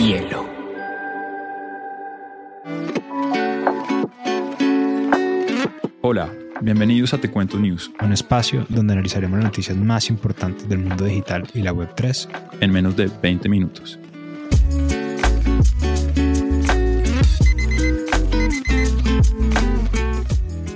hielo. Hola, bienvenidos a Te Cuento News, un espacio donde analizaremos las noticias más importantes del mundo digital y la Web3 en menos de 20 minutos.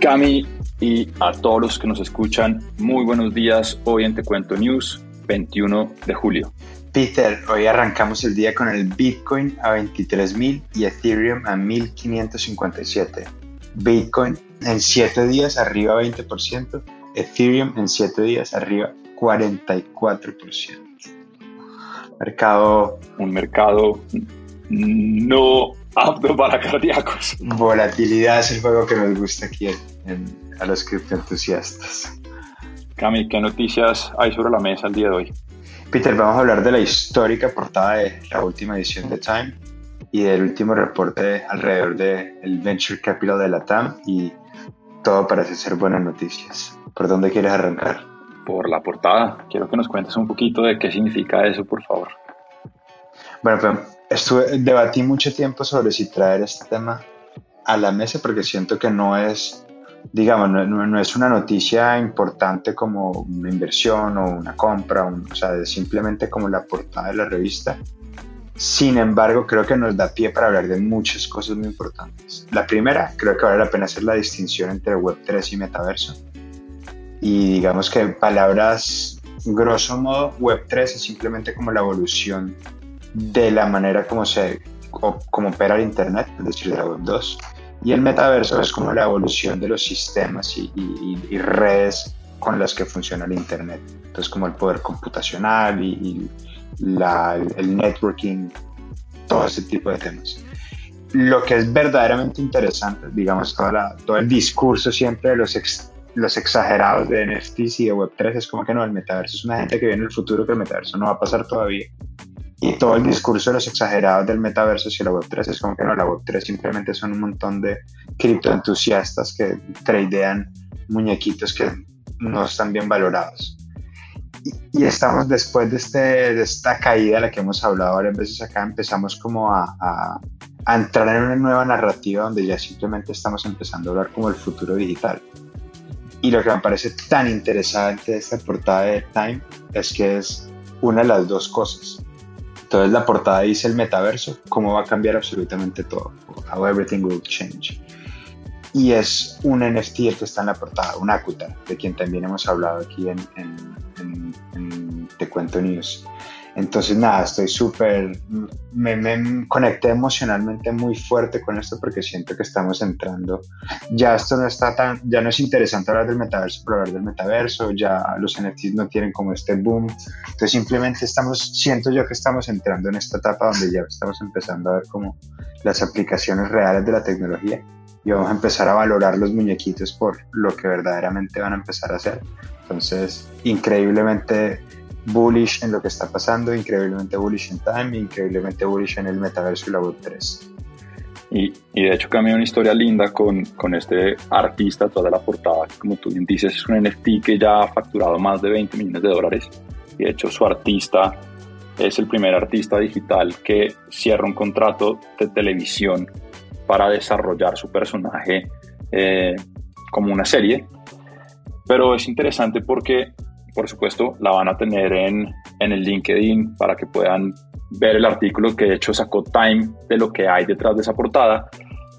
Cami y a todos los que nos escuchan, muy buenos días hoy en Te Cuento News, 21 de julio. Peter, hoy arrancamos el día con el Bitcoin a 23.000 y Ethereum a 1.557. Bitcoin en 7 días arriba 20%, Ethereum en 7 días arriba 44%. Mercado... Un mercado no apto para cardíacos. Volatilidad es el juego que nos gusta aquí a los criptoentusiastas. Cami, ¿qué noticias hay sobre la mesa el día de hoy? Peter, vamos a hablar de la histórica portada de la última edición de Time y del último reporte alrededor del Venture Capital de la TAM y todo parece ser buenas noticias. ¿Por dónde quieres arrancar? Por la portada. Quiero que nos cuentes un poquito de qué significa eso, por favor. Bueno, pues estuve, debatí mucho tiempo sobre si traer este tema a la mesa porque siento que no es digamos, no, es una noticia importante como una inversión o una compra, o sea, es simplemente como la portada de la revista. Sin embargo, creo que nos da pie para hablar de muchas cosas muy importantes. La primera, creo que vale la pena hacer la distinción entre Web3 y metaverso. Y digamos que palabras, grosso modo, Web3 es simplemente como la evolución de la manera como se como opera el Internet, es decir, de la Web2 y el metaverso es como la evolución de los sistemas y, redes con las que funciona el Internet. Entonces, como el poder computacional y, el networking, todo ese tipo de temas. Lo que es verdaderamente interesante, digamos, todo el discurso siempre de los, los exagerados de NFTs y de Web3 es como que no, el metaverso es una gente que viene en el futuro que el metaverso no va a pasar todavía y todo el discurso de los exagerados del metaverso hacia la Web3 es como que no, la Web3 simplemente son un montón de criptoentusiastas que tradean muñequitos que no están bien valorados. Y, estamos después de, este, de esta caída de la que hemos hablado varias veces acá, empezamos como a, a, a entrar en una nueva narrativa donde ya simplemente estamos empezando a hablar como el futuro digital. Y lo que me parece tan interesante de esta portada de Time es que es una de las dos cosas entonces la portada dice el metaverso, cómo va a cambiar absolutamente todo, how everything will change. Y es un NFT el que está en la portada, un Akuta, de quien también hemos hablado aquí en, en, en Te Cuento News. Entonces, nada, estoy súper, me, conecté emocionalmente muy fuerte con esto porque siento que estamos entrando, ya esto no está tan, ya no es interesante hablar del metaverso por hablar del metaverso, ya los NFTs no tienen como este boom, entonces simplemente estamos, siento yo que estamos entrando en esta etapa donde ya estamos empezando a ver como las aplicaciones reales de la tecnología y vamos a empezar a valorar los muñequitos por lo que verdaderamente van a empezar a hacer. Entonces, increíblemente bullish en lo que está pasando, increíblemente bullish en Time, increíblemente bullish en el metaverso y la Web3. Y, y, de hecho cambió una historia linda con, con, este artista, toda la portada, como tú bien dices, es un NFT que ya ha facturado más de 20 millones de dólares. Y de hecho su artista es el primer artista digital que cierra un contrato de televisión para desarrollar su personaje eh, como una serie. Pero es interesante porque por supuesto, la van a tener en, en el LinkedIn para que puedan ver el artículo que de hecho sacó Time de lo que hay detrás de esa portada,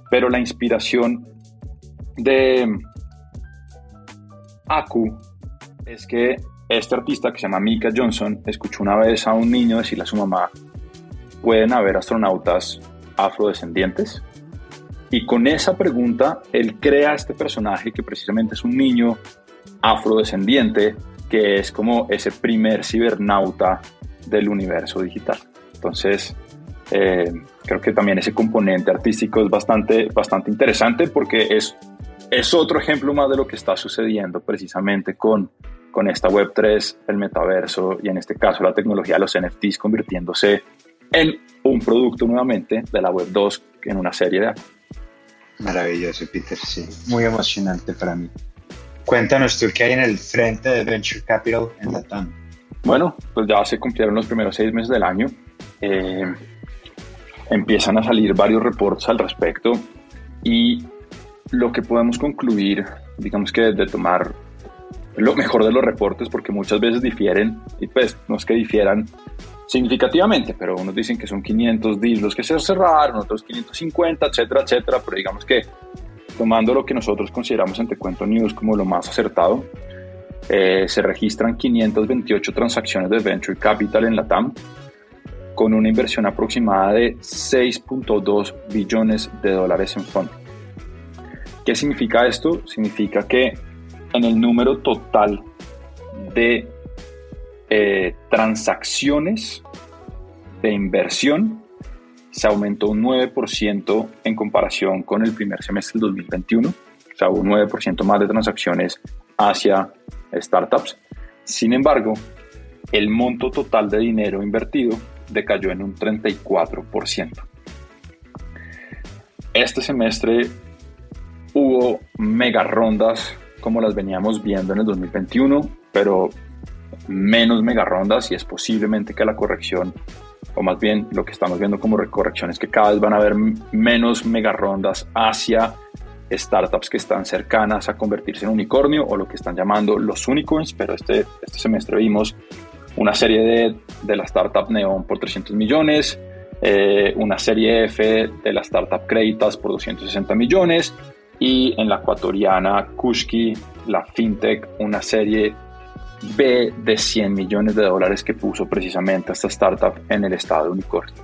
pero la inspiración de Aku es que este artista que se llama Mika Johnson escuchó una vez a un niño decirle a su mamá, ¿pueden haber astronautas afrodescendientes? Y con esa pregunta, él crea este personaje que precisamente es un niño afrodescendiente que es como ese primer cibernauta del universo digital. Entonces, eh, creo que también ese componente artístico es bastante, bastante interesante porque es, es otro ejemplo más de lo que está sucediendo precisamente con, con esta Web3, el metaverso y en este caso la tecnología de los NFTs convirtiéndose en un producto nuevamente de la Web2 en una serie de... Maravilloso, Peter, sí. Muy emocionante para mí. Cuéntanos tú qué hay en el frente de Venture Capital en Latam. Bueno, pues ya se cumplieron los primeros seis meses del año. Eh, empiezan a salir varios reportes al respecto y lo que podemos concluir, digamos que de tomar lo mejor de los reportes, porque muchas veces difieren, y pues no es que difieran significativamente, pero unos dicen que son 500 deals los que se cerraron, otros 550, etcétera, etcétera, pero digamos que tomando lo que nosotros consideramos en Te Cuento News como lo más acertado, eh, se registran 528 transacciones de Venture Capital en la TAM, con una inversión aproximada de 6.2 billones de dólares en fondo. ¿Qué significa esto? Significa que en el número total de eh, transacciones de inversión se aumentó un 9% en comparación con el primer semestre del 2021. O sea, hubo un 9% más de transacciones hacia startups. Sin embargo, el monto total de dinero invertido decayó en un 34%. Este semestre hubo mega rondas como las veníamos viendo en el 2021, pero menos mega rondas y es posiblemente que la corrección, o más bien lo que estamos viendo como correcciones, que cada vez van a haber menos mega rondas hacia startups que están cercanas a convertirse en unicornio o lo que están llamando los unicorns, pero este, este semestre vimos una serie de, de la startup Neon por 300 millones, eh, una serie F de la startup Creditas por 260 millones y en la ecuatoriana Kushki, la fintech, una serie B de 100 millones de dólares que puso precisamente esta startup en el estado de unicornio.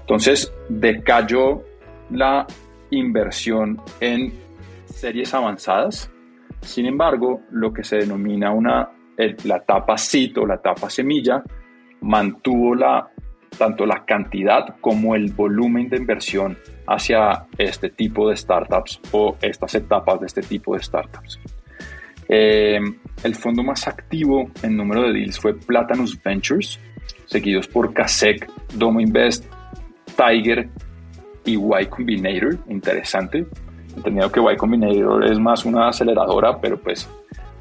Entonces, decayó la inversión en series avanzadas. Sin embargo, lo que se denomina una la etapa CIT o la etapa semilla mantuvo la, tanto la cantidad como el volumen de inversión hacia este tipo de startups o estas etapas de este tipo de startups. Eh, el fondo más activo en número de deals fue Platanus Ventures, seguidos por Kasek, Domo Invest, Tiger y Y Combinator. Interesante. Entendido que Y Combinator es más una aceleradora, pero pues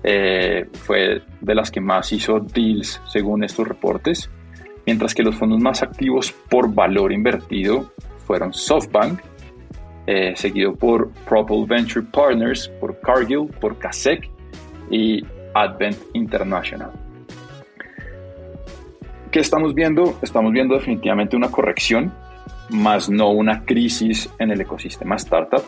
eh, fue de las que más hizo deals según estos reportes, mientras que los fondos más activos por valor invertido fueron SoftBank, eh, seguido por Propel Venture Partners, por Cargill, por Kasek y Advent International. ¿Qué estamos viendo? Estamos viendo definitivamente una corrección, más no una crisis en el ecosistema startup.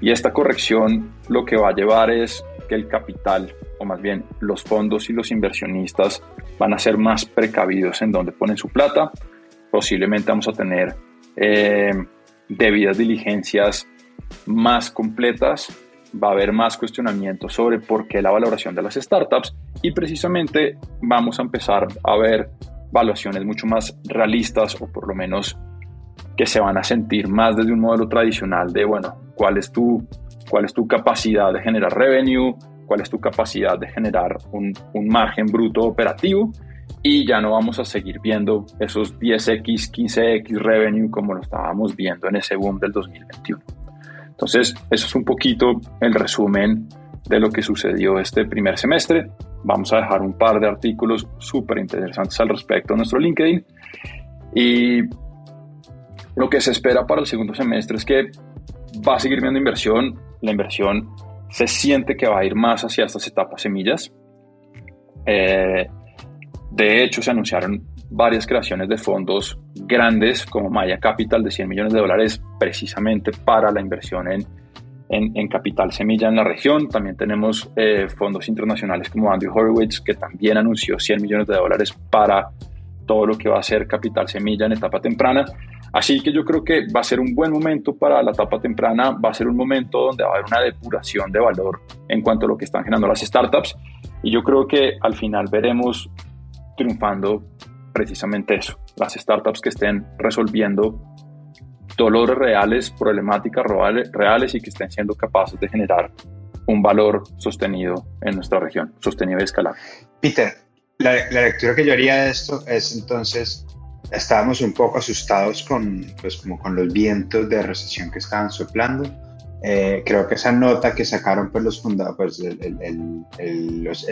Y esta corrección lo que va a llevar es que el capital, o más bien los fondos y los inversionistas, van a ser más precavidos en donde ponen su plata. Posiblemente vamos a tener eh, debidas diligencias más completas, va a haber más cuestionamientos sobre por qué la valoración de las startups y precisamente vamos a empezar a ver valuaciones mucho más realistas o por lo menos que se van a sentir más desde un modelo tradicional de, bueno, cuál es tu cuál es tu capacidad de generar revenue, cuál es tu capacidad de generar un, margen bruto operativo y ya no vamos a seguir viendo esos 10x, 15x revenue como lo estábamos viendo en ese boom del 2021. Entonces, eso es un poquito el resumen de lo que sucedió este primer semestre. Vamos a dejar un par de artículos súper interesantes al respecto en nuestro LinkedIn. Y lo que se espera para el segundo semestre es que va a seguir viendo inversión, la inversión se siente que va a ir más hacia estas etapas semillas. Eh, de hecho, se anunciaron varias creaciones de fondos grandes como Maya Capital de 100 millones de dólares precisamente para la inversión en, en, capital semilla en la región. También tenemos eh, fondos internacionales como Andy Horowitz que también anunció 100 millones de dólares para todo lo que va a ser capital semilla en etapa temprana. Así que yo creo que va a ser un buen momento para la etapa temprana, va a ser un momento donde va a haber una depuración de valor en cuanto a lo que están generando las startups y yo creo que al final veremos triunfando precisamente eso, las startups que estén resolviendo dolores reales, problemáticas reales y que estén siendo capaces de generar un valor sostenido en nuestra región, sostenido y escalable. Peter, la, la lectura que yo haría de esto es entonces estábamos un poco asustados con, pues, como con los vientos de recesión que estaban soplando. Eh, creo que esa nota que sacaron pues, los fundadores, pues, los,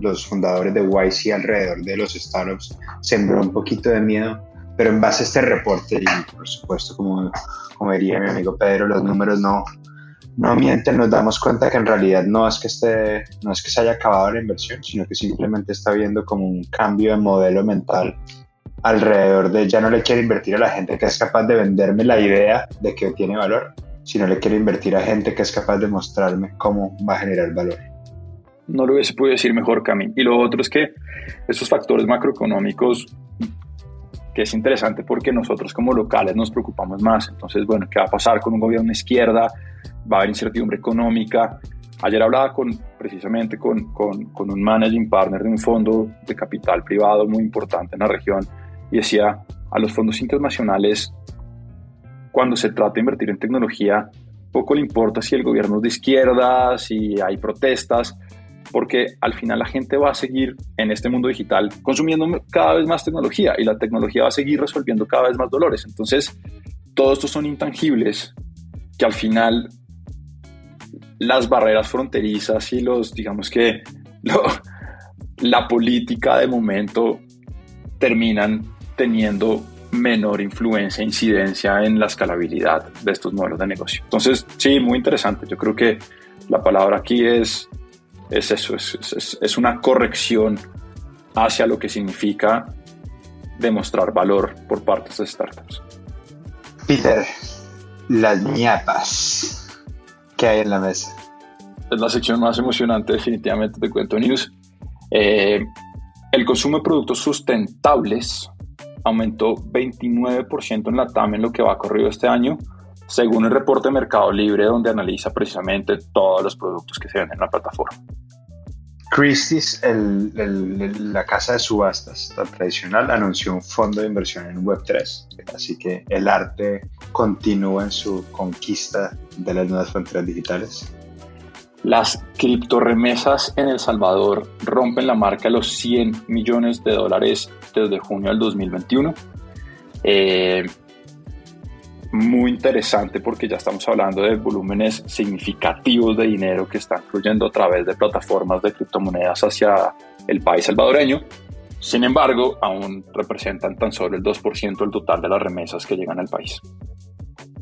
los fundadores de YC alrededor de los startups sembró un poquito de miedo, pero en base a este reporte, y por supuesto, como, como diría mi amigo Pedro, los números no, no mienten, nos damos cuenta que en realidad no es que, esté, no es que se haya acabado la inversión, sino que simplemente está viendo como un cambio de modelo mental alrededor de ya no le quiero invertir a la gente que es capaz de venderme la idea de que tiene valor, sino le quiero invertir a gente que es capaz de mostrarme cómo va a generar valor. No lo hubiese podido decir mejor, Cami. Y lo otro es que estos factores macroeconómicos que es interesante porque nosotros como locales nos preocupamos más. Entonces, bueno, ¿qué va a pasar con un gobierno de izquierda? Va a haber incertidumbre económica. Ayer hablaba con, precisamente con, con, con, un managing partner de un fondo de capital privado muy importante en la región y decía, a los fondos internacionales, cuando se trata de invertir en tecnología, poco le importa si el gobierno es de izquierda, si hay protestas, porque al final la gente va a seguir en este mundo digital consumiendo cada vez más tecnología y la tecnología va a seguir resolviendo cada vez más dolores. Entonces, todos estos son intangibles que al final las barreras fronterizas y los, digamos que, la política de momento terminan teniendo menor influencia incidencia en la escalabilidad de estos modelos de negocio. Entonces, sí, muy interesante. Yo creo que la palabra aquí es es eso, es, es, una corrección hacia lo que significa demostrar valor por parte de startups. Peter, las ñapas que hay en la mesa. Es la sección más emocionante definitivamente de Cuento News. Eh, el consumo de productos sustentables aumentó 29% en la TAM en lo que va corrido este año, según el reporte de Mercado Libre, donde analiza precisamente todos los productos que se venden en la plataforma. Christie's, la casa de subastas tradicional, anunció un fondo de inversión en Web3, así que el arte continúa en su conquista de las nuevas fronteras digitales. Las criptoremesas en El Salvador rompen la marca de los 100 millones de dólares desde junio del 2021. Eh, muy interesante porque ya estamos hablando de volúmenes significativos de dinero que están fluyendo a través de plataformas de criptomonedas hacia el país salvadoreño. Sin embargo, aún representan tan solo el 2% del total de las remesas que llegan al país.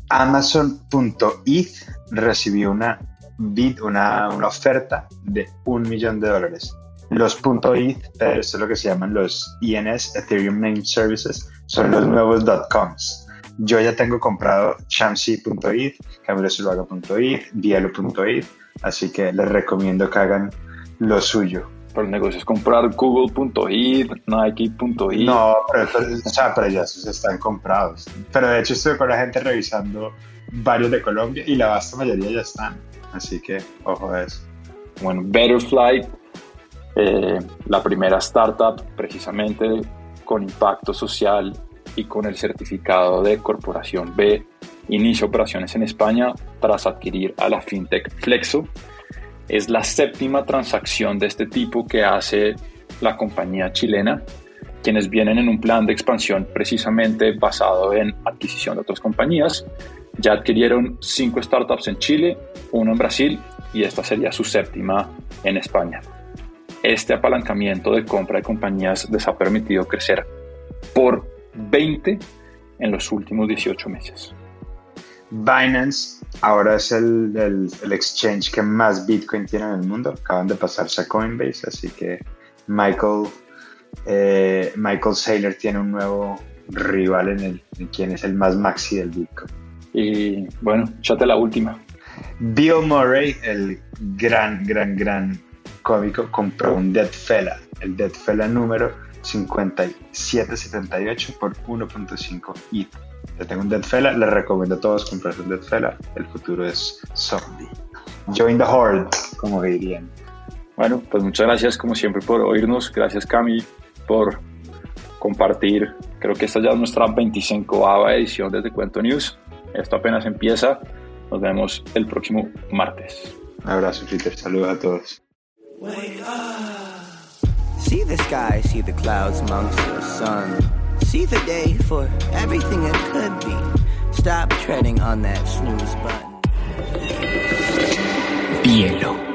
Amazon.eth recibió una bid, una, una, oferta de un millón de dólares. Los .eth, es lo que se llaman los ENS, Ethereum Name Services, son los nuevos .coms yo ya tengo comprado shamsi.it, camilosulvaga.it, dialo.it, así que les recomiendo que hagan lo suyo. Pero el negocio es comprar google.it, nike.it. No, pero, o sea, pero ya esos están comprados. Pero de hecho estuve con la gente revisando varios de Colombia y la vasta mayoría ya están. Así que ojo a eso. Bueno, Betterfly, eh, la primera startup precisamente con impacto social y con el certificado de Corporación B inicia operaciones en España tras adquirir a la fintech Flexo. Es la séptima transacción de este tipo que hace la compañía chilena, quienes vienen en un plan de expansión precisamente basado en adquisición de otras compañías. Ya adquirieron cinco startups en Chile, uno en Brasil y esta sería su séptima en España. Este apalancamiento de compra de compañías les ha permitido crecer por 20 en los últimos 18 meses. Binance ahora es el, el, exchange que más Bitcoin tiene en el mundo. Acaban de pasarse a Coinbase, así que Michael, eh, Michael Saylor tiene un nuevo rival en, el, en quien es el más maxi del Bitcoin. Y bueno, échate la última. Bill Murray, el gran, gran, gran cómico, compró un Dead Fella, el Dead Fella número 5778 por 1.5 y Yo tengo un Deadfella, les recomiendo a todos comprar un Deadfella. El futuro es zombie. Join the horde, como dirían. Bueno, pues muchas gracias como siempre por oírnos. Gracias Cami por compartir. Creo que esta ya es nuestra 25 edición desde Cuento News. Esto apenas empieza. Nos vemos el próximo martes. Un abrazo, Peter. Saludos a todos. See the sky, see the clouds amongst the sun. See the day for everything it could be. Stop treading on that snooze button. Hielo.